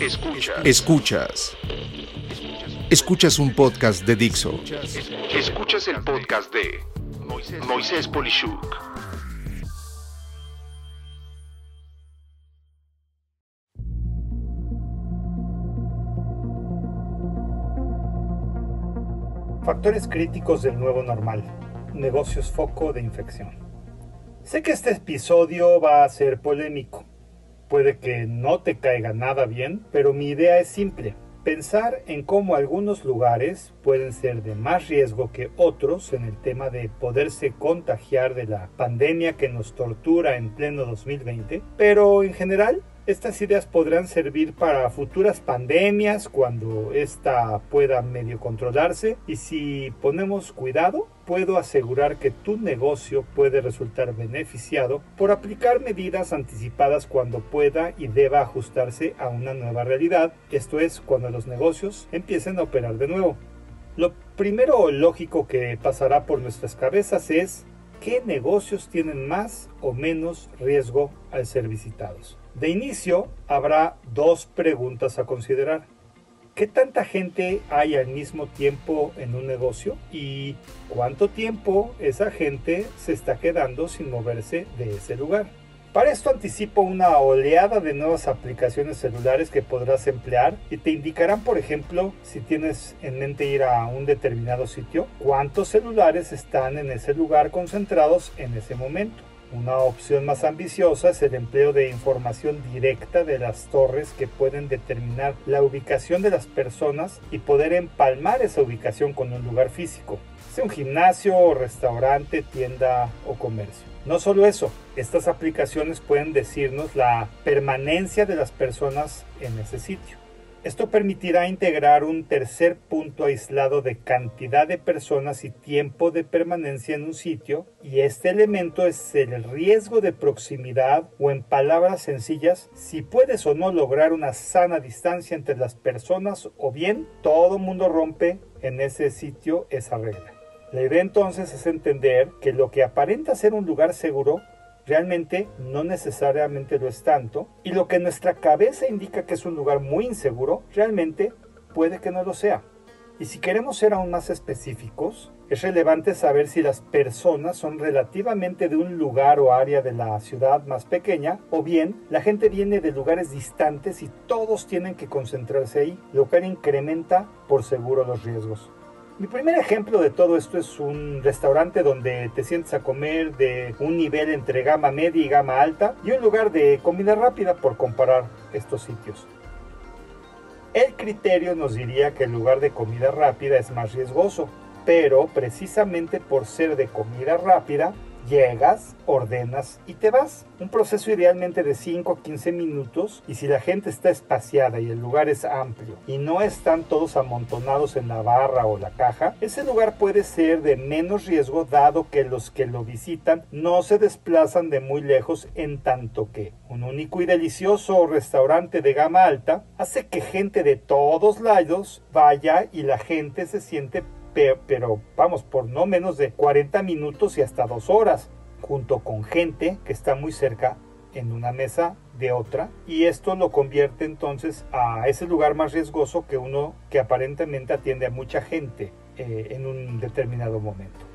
Escuchas. Escuchas. Escuchas un podcast de Dixo. Escuchas el podcast de Moisés Polishuk. Factores críticos del nuevo normal. Negocios foco de infección. Sé que este episodio va a ser polémico Puede que no te caiga nada bien, pero mi idea es simple. Pensar en cómo algunos lugares pueden ser de más riesgo que otros en el tema de poderse contagiar de la pandemia que nos tortura en pleno 2020, pero en general estas ideas podrán servir para futuras pandemias cuando ésta pueda medio controlarse y si ponemos cuidado, puedo asegurar que tu negocio puede resultar beneficiado por aplicar medidas anticipadas cuando pueda y deba ajustarse a una nueva realidad, esto es cuando los negocios empiecen a operar de nuevo. Lo primero lógico que pasará por nuestras cabezas es qué negocios tienen más o menos riesgo al ser visitados. De inicio, habrá dos preguntas a considerar. ¿Qué tanta gente hay al mismo tiempo en un negocio? ¿Y cuánto tiempo esa gente se está quedando sin moverse de ese lugar? Para esto anticipo una oleada de nuevas aplicaciones celulares que podrás emplear y te indicarán, por ejemplo, si tienes en mente ir a un determinado sitio, cuántos celulares están en ese lugar concentrados en ese momento. Una opción más ambiciosa es el empleo de información directa de las torres que pueden determinar la ubicación de las personas y poder empalmar esa ubicación con un lugar físico, sea un gimnasio, restaurante, tienda o comercio. No solo eso, estas aplicaciones pueden decirnos la permanencia de las personas en ese sitio. Esto permitirá integrar un tercer punto aislado de cantidad de personas y tiempo de permanencia en un sitio y este elemento es el riesgo de proximidad o en palabras sencillas si puedes o no lograr una sana distancia entre las personas o bien todo mundo rompe en ese sitio esa regla. La idea entonces es entender que lo que aparenta ser un lugar seguro realmente no necesariamente lo es tanto, y lo que nuestra cabeza indica que es un lugar muy inseguro, realmente puede que no lo sea. Y si queremos ser aún más específicos, es relevante saber si las personas son relativamente de un lugar o área de la ciudad más pequeña, o bien la gente viene de lugares distantes y todos tienen que concentrarse ahí, lo cual incrementa por seguro los riesgos. Mi primer ejemplo de todo esto es un restaurante donde te sientes a comer de un nivel entre gama media y gama alta y un lugar de comida rápida por comparar estos sitios. El criterio nos diría que el lugar de comida rápida es más riesgoso, pero precisamente por ser de comida rápida Llegas, ordenas y te vas. Un proceso idealmente de 5 a 15 minutos y si la gente está espaciada y el lugar es amplio y no están todos amontonados en la barra o la caja, ese lugar puede ser de menos riesgo dado que los que lo visitan no se desplazan de muy lejos en tanto que un único y delicioso restaurante de gama alta hace que gente de todos lados vaya y la gente se siente pero, vamos, por no menos de 40 minutos y hasta dos horas, junto con gente que está muy cerca en una mesa de otra y esto lo convierte entonces a ese lugar más riesgoso que uno que aparentemente atiende a mucha gente eh, en un determinado momento.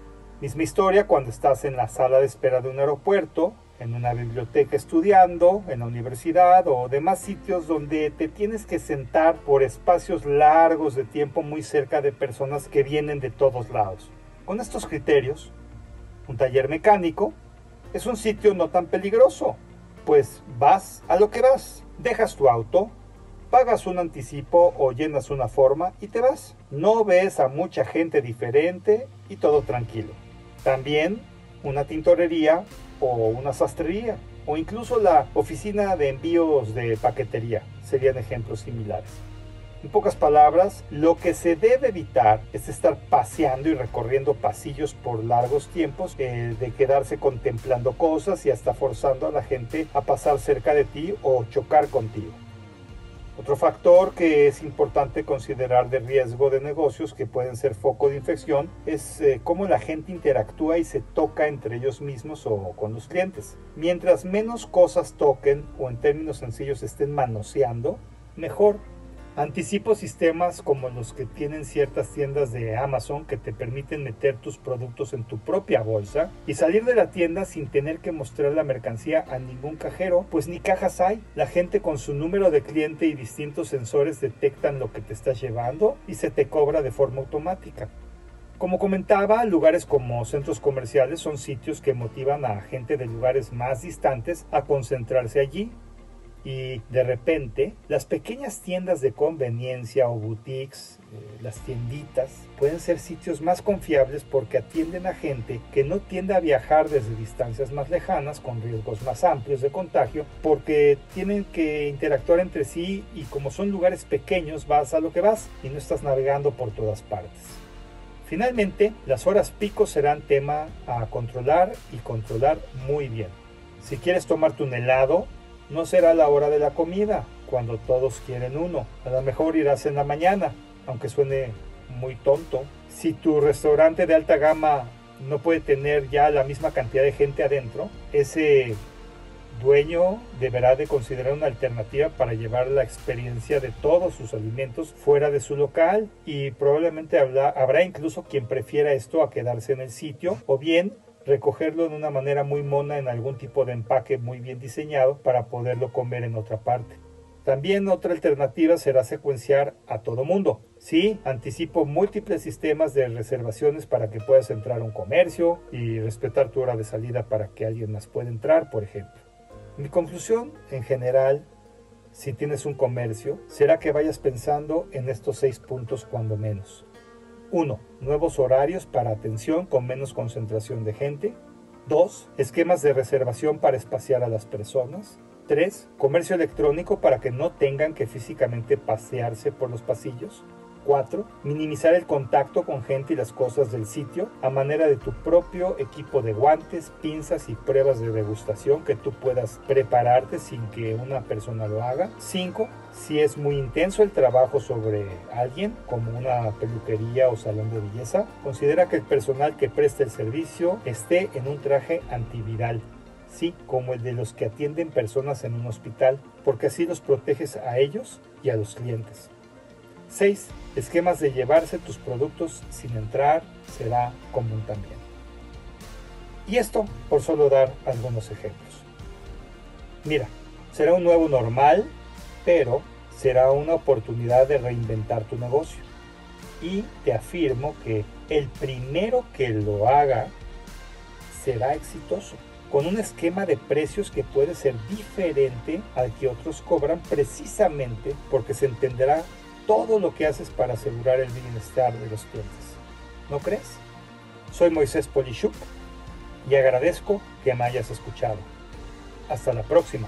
Misma historia cuando estás en la sala de espera de un aeropuerto en una biblioteca estudiando, en la universidad o demás sitios donde te tienes que sentar por espacios largos de tiempo muy cerca de personas que vienen de todos lados. Con estos criterios, un taller mecánico es un sitio no tan peligroso, pues vas a lo que vas, dejas tu auto, pagas un anticipo o llenas una forma y te vas. No ves a mucha gente diferente y todo tranquilo. También una tintorería o una sastrería o incluso la oficina de envíos de paquetería serían ejemplos similares. En pocas palabras, lo que se debe evitar es estar paseando y recorriendo pasillos por largos tiempos, eh, de quedarse contemplando cosas y hasta forzando a la gente a pasar cerca de ti o chocar contigo. Otro factor que es importante considerar de riesgo de negocios que pueden ser foco de infección es eh, cómo la gente interactúa y se toca entre ellos mismos o con los clientes. Mientras menos cosas toquen o en términos sencillos estén manoseando, mejor. Anticipo sistemas como los que tienen ciertas tiendas de Amazon que te permiten meter tus productos en tu propia bolsa y salir de la tienda sin tener que mostrar la mercancía a ningún cajero, pues ni cajas hay. La gente con su número de cliente y distintos sensores detectan lo que te estás llevando y se te cobra de forma automática. Como comentaba, lugares como centros comerciales son sitios que motivan a gente de lugares más distantes a concentrarse allí y de repente las pequeñas tiendas de conveniencia o boutiques, eh, las tienditas, pueden ser sitios más confiables porque atienden a gente que no tiende a viajar desde distancias más lejanas con riesgos más amplios de contagio porque tienen que interactuar entre sí y como son lugares pequeños vas a lo que vas y no estás navegando por todas partes. Finalmente, las horas pico serán tema a controlar y controlar muy bien. Si quieres tomarte un helado, no será la hora de la comida, cuando todos quieren uno. A lo mejor irás en la mañana, aunque suene muy tonto. Si tu restaurante de alta gama no puede tener ya la misma cantidad de gente adentro, ese dueño deberá de considerar una alternativa para llevar la experiencia de todos sus alimentos fuera de su local y probablemente habrá, habrá incluso quien prefiera esto a quedarse en el sitio o bien recogerlo de una manera muy mona en algún tipo de empaque muy bien diseñado para poderlo comer en otra parte. También otra alternativa será secuenciar a todo mundo. Sí, anticipo múltiples sistemas de reservaciones para que puedas entrar a un comercio y respetar tu hora de salida para que alguien más pueda entrar, por ejemplo. Mi conclusión, en general, si tienes un comercio, será que vayas pensando en estos seis puntos cuando menos. 1. Nuevos horarios para atención con menos concentración de gente. 2. Esquemas de reservación para espaciar a las personas. 3. Comercio electrónico para que no tengan que físicamente pasearse por los pasillos. 4. Minimizar el contacto con gente y las cosas del sitio a manera de tu propio equipo de guantes, pinzas y pruebas de degustación que tú puedas prepararte sin que una persona lo haga. 5. Si es muy intenso el trabajo sobre alguien, como una peluquería o salón de belleza, considera que el personal que preste el servicio esté en un traje antiviral sí, como el de los que atienden personas en un hospital, porque así los proteges a ellos y a los clientes. 6. Esquemas de llevarse tus productos sin entrar será común también. Y esto por solo dar algunos ejemplos. Mira, será un nuevo normal, pero será una oportunidad de reinventar tu negocio. Y te afirmo que el primero que lo haga será exitoso, con un esquema de precios que puede ser diferente al que otros cobran precisamente porque se entenderá todo lo que haces para asegurar el bienestar de los clientes. ¿No crees? Soy Moisés Polishuk y agradezco que me hayas escuchado. Hasta la próxima.